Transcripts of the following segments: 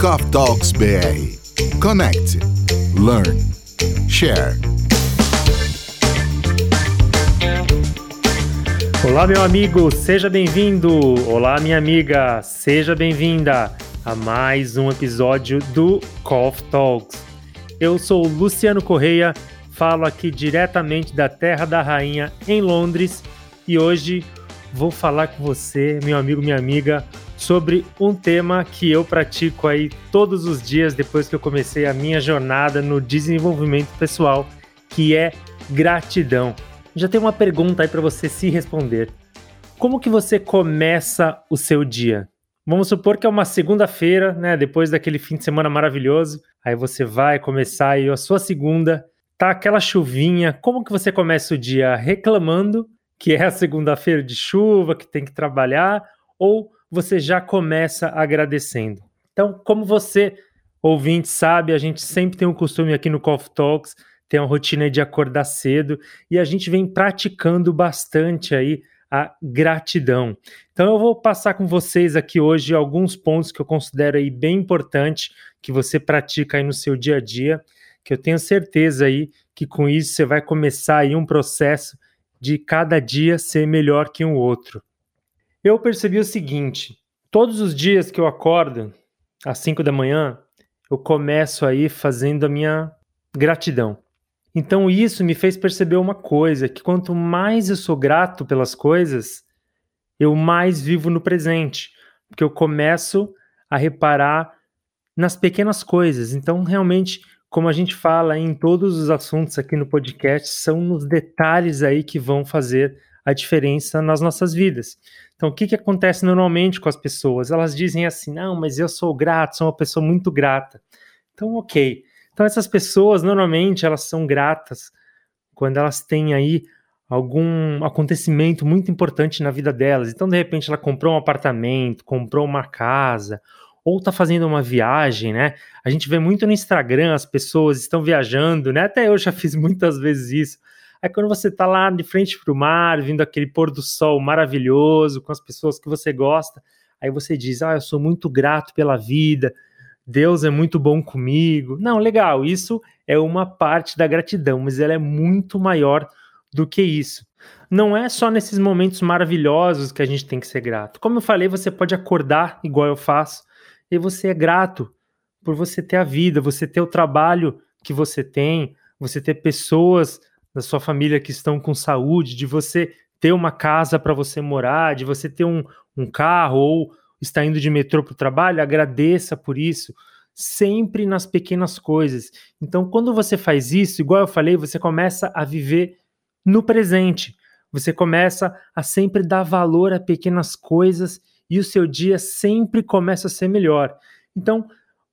Coffee Talks BR. Connect, learn, share. Olá, meu amigo, seja bem-vindo. Olá, minha amiga, seja bem-vinda a mais um episódio do Coffee Talks. Eu sou Luciano Correia, falo aqui diretamente da Terra da Rainha em Londres e hoje vou falar com você, meu amigo, minha amiga, sobre um tema que eu pratico aí todos os dias depois que eu comecei a minha jornada no desenvolvimento pessoal, que é gratidão. Já tem uma pergunta aí para você se responder. Como que você começa o seu dia? Vamos supor que é uma segunda-feira, né, depois daquele fim de semana maravilhoso, aí você vai começar aí a sua segunda, tá aquela chuvinha, como que você começa o dia reclamando que é a segunda-feira de chuva, que tem que trabalhar, ou você já começa agradecendo. Então, como você, ouvinte, sabe, a gente sempre tem um costume aqui no Coffee Talks, tem uma rotina de acordar cedo, e a gente vem praticando bastante aí a gratidão. Então eu vou passar com vocês aqui hoje alguns pontos que eu considero aí bem importante que você pratica aí no seu dia a dia, que eu tenho certeza aí que com isso você vai começar aí um processo de cada dia ser melhor que um outro. Eu percebi o seguinte: todos os dias que eu acordo, às 5 da manhã, eu começo aí fazendo a minha gratidão. Então isso me fez perceber uma coisa, que quanto mais eu sou grato pelas coisas, eu mais vivo no presente, porque eu começo a reparar nas pequenas coisas. Então realmente como a gente fala em todos os assuntos aqui no podcast, são nos detalhes aí que vão fazer a diferença nas nossas vidas. Então, o que, que acontece normalmente com as pessoas? Elas dizem assim: não, mas eu sou grato, sou uma pessoa muito grata. Então, ok. Então, essas pessoas, normalmente, elas são gratas quando elas têm aí algum acontecimento muito importante na vida delas. Então, de repente, ela comprou um apartamento, comprou uma casa, ou tá fazendo uma viagem, né? A gente vê muito no Instagram as pessoas estão viajando, né? Até eu já fiz muitas vezes isso. Aí quando você tá lá de frente para o mar, vindo aquele pôr do sol maravilhoso com as pessoas que você gosta, aí você diz: "Ah, eu sou muito grato pela vida. Deus é muito bom comigo". Não, legal, isso é uma parte da gratidão, mas ela é muito maior do que isso. Não é só nesses momentos maravilhosos que a gente tem que ser grato. Como eu falei, você pode acordar igual eu faço e você é grato por você ter a vida, você ter o trabalho que você tem, você ter pessoas da sua família que estão com saúde, de você ter uma casa para você morar, de você ter um, um carro ou estar indo de metrô para o trabalho, agradeça por isso, sempre nas pequenas coisas. Então, quando você faz isso, igual eu falei, você começa a viver no presente. Você começa a sempre dar valor a pequenas coisas e o seu dia sempre começa a ser melhor. Então,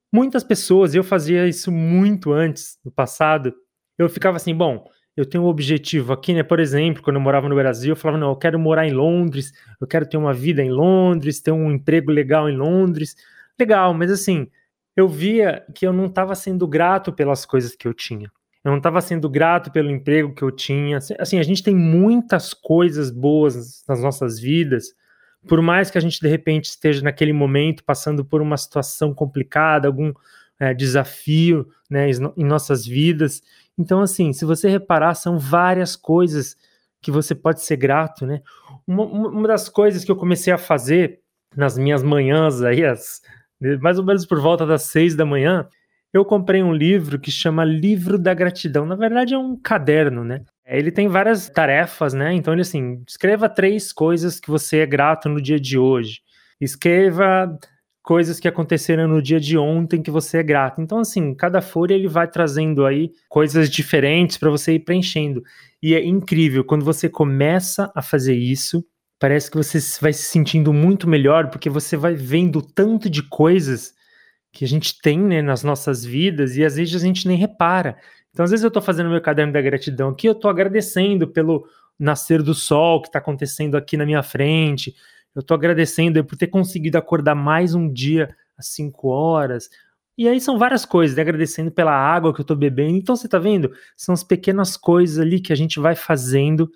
muitas pessoas, eu fazia isso muito antes, no passado, eu ficava assim, bom, eu tenho um objetivo aqui, né? Por exemplo, quando eu morava no Brasil, eu falava, não, eu quero morar em Londres, eu quero ter uma vida em Londres, ter um emprego legal em Londres. Legal, mas assim, eu via que eu não estava sendo grato pelas coisas que eu tinha. Eu não estava sendo grato pelo emprego que eu tinha. Assim, a gente tem muitas coisas boas nas nossas vidas, por mais que a gente de repente esteja naquele momento passando por uma situação complicada, algum é, desafio né, em nossas vidas. Então, assim, se você reparar, são várias coisas que você pode ser grato, né? Uma, uma das coisas que eu comecei a fazer nas minhas manhãs aí, as, mais ou menos por volta das seis da manhã, eu comprei um livro que chama Livro da Gratidão. Na verdade, é um caderno, né? Ele tem várias tarefas, né? Então, ele assim, escreva três coisas que você é grato no dia de hoje. Escreva coisas que aconteceram no dia de ontem que você é grato. Então, assim, cada folha ele vai trazendo aí coisas diferentes para você ir preenchendo. E é incrível, quando você começa a fazer isso, parece que você vai se sentindo muito melhor, porque você vai vendo tanto de coisas que a gente tem né, nas nossas vidas e às vezes a gente nem repara. Então, às vezes eu estou fazendo meu caderno da gratidão aqui, eu estou agradecendo pelo nascer do sol que está acontecendo aqui na minha frente, eu estou agradecendo por ter conseguido acordar mais um dia às 5 horas. E aí são várias coisas, né? agradecendo pela água que eu estou bebendo. Então, você está vendo? São as pequenas coisas ali que a gente vai fazendo,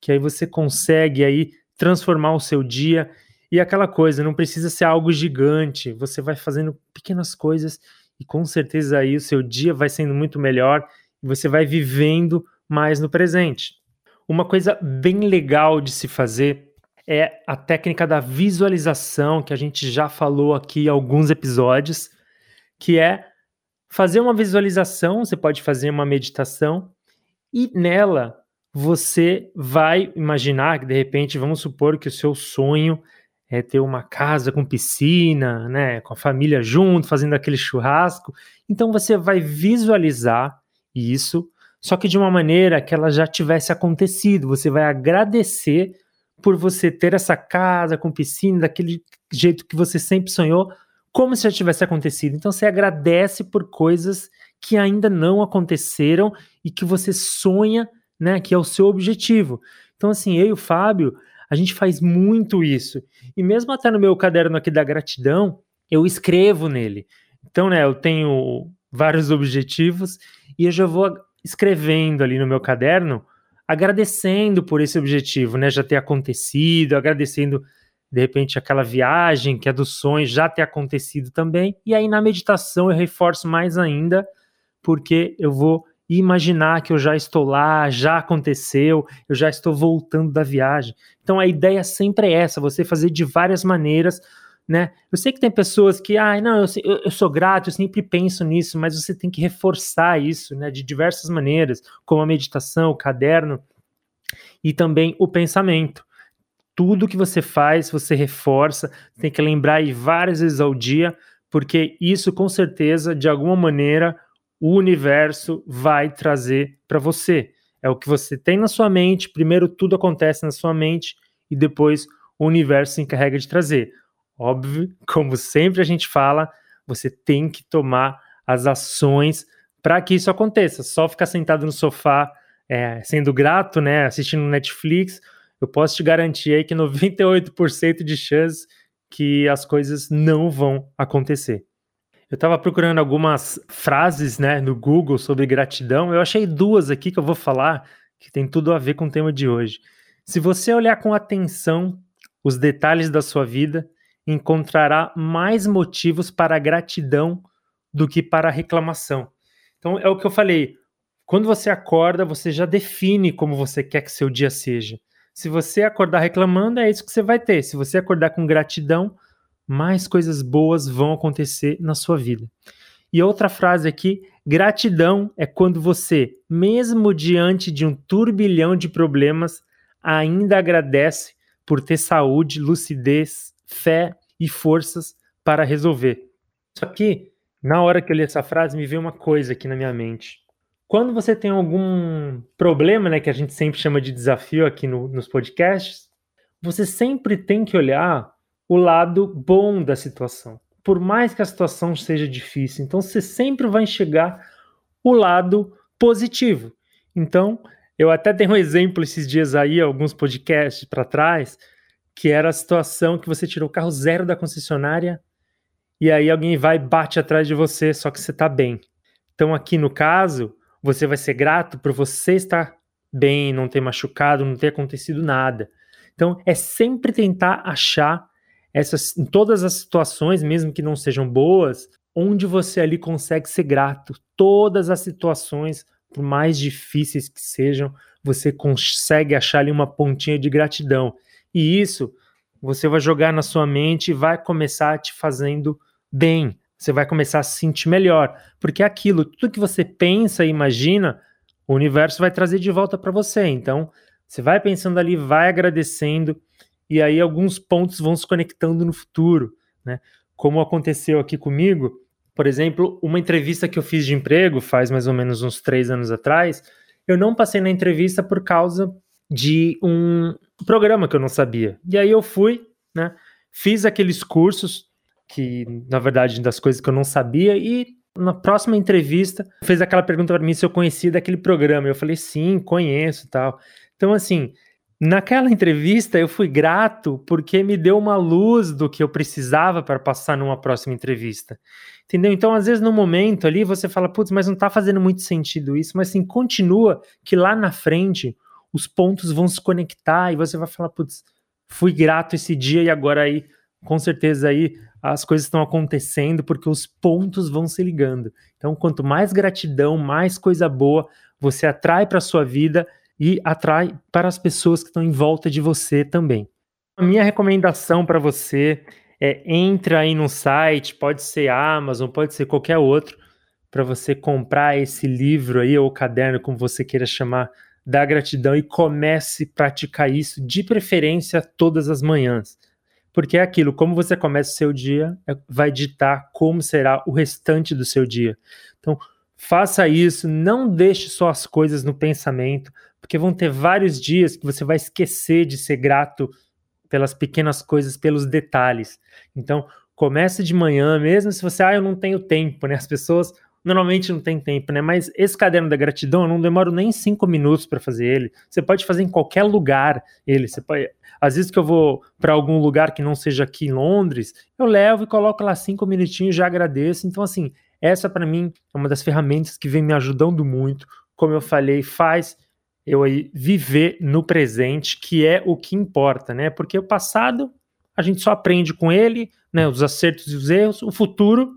que aí você consegue aí transformar o seu dia E aquela coisa, não precisa ser algo gigante, você vai fazendo pequenas coisas e com certeza aí o seu dia vai sendo muito melhor e você vai vivendo mais no presente. Uma coisa bem legal de se fazer é a técnica da visualização, que a gente já falou aqui em alguns episódios, que é fazer uma visualização, você pode fazer uma meditação e nela você vai imaginar que de repente, vamos supor que o seu sonho é ter uma casa com piscina, né, com a família junto, fazendo aquele churrasco. Então você vai visualizar isso, só que de uma maneira que ela já tivesse acontecido. Você vai agradecer por você ter essa casa com piscina daquele jeito que você sempre sonhou, como se já tivesse acontecido. Então você agradece por coisas que ainda não aconteceram e que você sonha, né, que é o seu objetivo. Então assim, eu e o Fábio, a gente faz muito isso. E mesmo até no meu caderno aqui da gratidão, eu escrevo nele. Então, né, eu tenho vários objetivos e eu já vou escrevendo ali no meu caderno, agradecendo por esse objetivo, né, já ter acontecido, agradecendo de repente aquela viagem que é dos sonhos já ter acontecido também. E aí na meditação eu reforço mais ainda, porque eu vou imaginar que eu já estou lá, já aconteceu, eu já estou voltando da viagem. Então a ideia sempre é essa, você fazer de várias maneiras, né? Eu sei que tem pessoas que, ah, não, eu, eu sou grato, eu sempre penso nisso, mas você tem que reforçar isso, né, de diversas maneiras, como a meditação, o caderno e também o pensamento. Tudo que você faz, você reforça, tem que lembrar aí várias vezes ao dia, porque isso com certeza, de alguma maneira, o universo vai trazer para você. É o que você tem na sua mente, primeiro tudo acontece na sua mente e depois o universo se encarrega de trazer. Óbvio, como sempre a gente fala, você tem que tomar as ações para que isso aconteça. Só ficar sentado no sofá, é, sendo grato, né, assistindo Netflix, eu posso te garantir aí que 98% de chance que as coisas não vão acontecer. Eu estava procurando algumas frases né, no Google sobre gratidão. Eu achei duas aqui que eu vou falar que tem tudo a ver com o tema de hoje. Se você olhar com atenção os detalhes da sua vida, encontrará mais motivos para gratidão do que para reclamação. Então é o que eu falei. Quando você acorda, você já define como você quer que seu dia seja. Se você acordar reclamando, é isso que você vai ter. Se você acordar com gratidão, mais coisas boas vão acontecer na sua vida. E outra frase aqui: gratidão é quando você, mesmo diante de um turbilhão de problemas, ainda agradece por ter saúde, lucidez, fé e forças para resolver. Só que, na hora que eu li essa frase, me veio uma coisa aqui na minha mente. Quando você tem algum problema, né, que a gente sempre chama de desafio aqui no, nos podcasts, você sempre tem que olhar o lado bom da situação. Por mais que a situação seja difícil, então você sempre vai enxergar o lado positivo. Então, eu até tenho um exemplo esses dias aí, alguns podcasts para trás, que era a situação que você tirou o carro zero da concessionária e aí alguém vai e bate atrás de você, só que você está bem. Então, aqui no caso, você vai ser grato por você estar bem, não ter machucado, não ter acontecido nada. Então, é sempre tentar achar essas, em todas as situações, mesmo que não sejam boas, onde você ali consegue ser grato. Todas as situações, por mais difíceis que sejam, você consegue achar ali uma pontinha de gratidão. E isso você vai jogar na sua mente e vai começar te fazendo bem. Você vai começar a se sentir melhor. Porque aquilo, tudo que você pensa e imagina, o universo vai trazer de volta para você. Então, você vai pensando ali, vai agradecendo e aí alguns pontos vão se conectando no futuro, né? Como aconteceu aqui comigo, por exemplo, uma entrevista que eu fiz de emprego faz mais ou menos uns três anos atrás, eu não passei na entrevista por causa de um programa que eu não sabia. E aí eu fui, né? Fiz aqueles cursos que, na verdade, das coisas que eu não sabia e na próxima entrevista fez aquela pergunta para mim se eu conhecia daquele programa. Eu falei sim, conheço, tal. Então assim, Naquela entrevista eu fui grato porque me deu uma luz do que eu precisava para passar numa próxima entrevista. Entendeu? Então, às vezes, no momento ali, você fala, putz, mas não está fazendo muito sentido isso, mas assim, continua que lá na frente os pontos vão se conectar e você vai falar, putz, fui grato esse dia e agora aí, com certeza aí, as coisas estão acontecendo porque os pontos vão se ligando. Então, quanto mais gratidão, mais coisa boa você atrai para a sua vida e atrai para as pessoas que estão em volta de você também. A minha recomendação para você é entra aí no site, pode ser Amazon, pode ser qualquer outro, para você comprar esse livro aí ou caderno, como você queira chamar, da gratidão e comece a praticar isso de preferência todas as manhãs. Porque é aquilo, como você começa o seu dia, é, vai ditar como será o restante do seu dia. Então, faça isso, não deixe só as coisas no pensamento, porque vão ter vários dias que você vai esquecer de ser grato pelas pequenas coisas, pelos detalhes. Então, comece de manhã, mesmo se você, ah, eu não tenho tempo, né? As pessoas normalmente não têm tempo, né? Mas esse caderno da gratidão, eu não demoro nem cinco minutos para fazer ele. Você pode fazer em qualquer lugar ele. Você pode, às vezes que eu vou para algum lugar que não seja aqui em Londres, eu levo e coloco lá cinco minutinhos, já agradeço. Então, assim, essa para mim é uma das ferramentas que vem me ajudando muito. Como eu falei, faz eu aí viver no presente, que é o que importa, né? Porque o passado a gente só aprende com ele, né? Os acertos e os erros. O futuro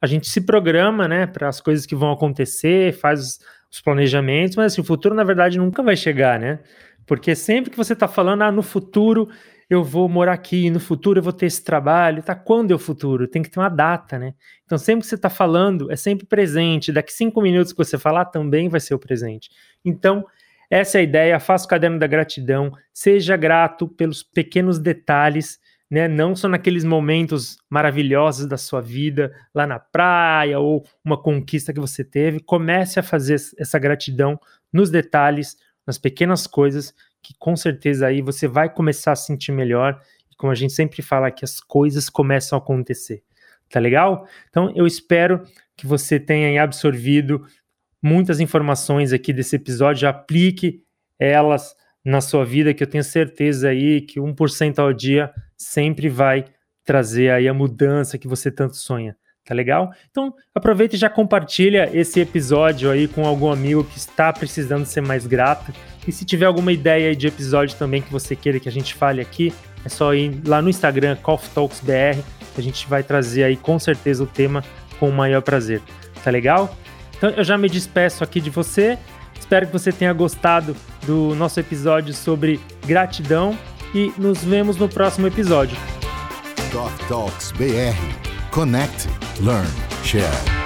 a gente se programa, né? Para as coisas que vão acontecer, faz os, os planejamentos, mas assim, o futuro na verdade nunca vai chegar, né? Porque sempre que você está falando, ah, no futuro eu vou morar aqui, no futuro eu vou ter esse trabalho, tá? Quando é o futuro? Tem que ter uma data, né? Então sempre que você está falando, é sempre presente. Daqui cinco minutos que você falar, também vai ser o presente. Então, essa é a ideia. Faça o caderno da gratidão. Seja grato pelos pequenos detalhes, né? Não só naqueles momentos maravilhosos da sua vida, lá na praia ou uma conquista que você teve. Comece a fazer essa gratidão nos detalhes, nas pequenas coisas, que com certeza aí você vai começar a sentir melhor. E como a gente sempre fala, que as coisas começam a acontecer. Tá legal? Então eu espero que você tenha absorvido muitas informações aqui desse episódio, aplique elas na sua vida, que eu tenho certeza aí que 1% ao dia sempre vai trazer aí a mudança que você tanto sonha. Tá legal? Então, aproveita e já compartilha esse episódio aí com algum amigo que está precisando ser mais grato. E se tiver alguma ideia de episódio também que você queira que a gente fale aqui, é só ir lá no Instagram, CoffeeTalksBR, que a gente vai trazer aí com certeza o tema com o maior prazer. Tá legal? Então eu já me despeço aqui de você. Espero que você tenha gostado do nosso episódio sobre gratidão e nos vemos no próximo episódio. Talks BR. Connect, learn, share.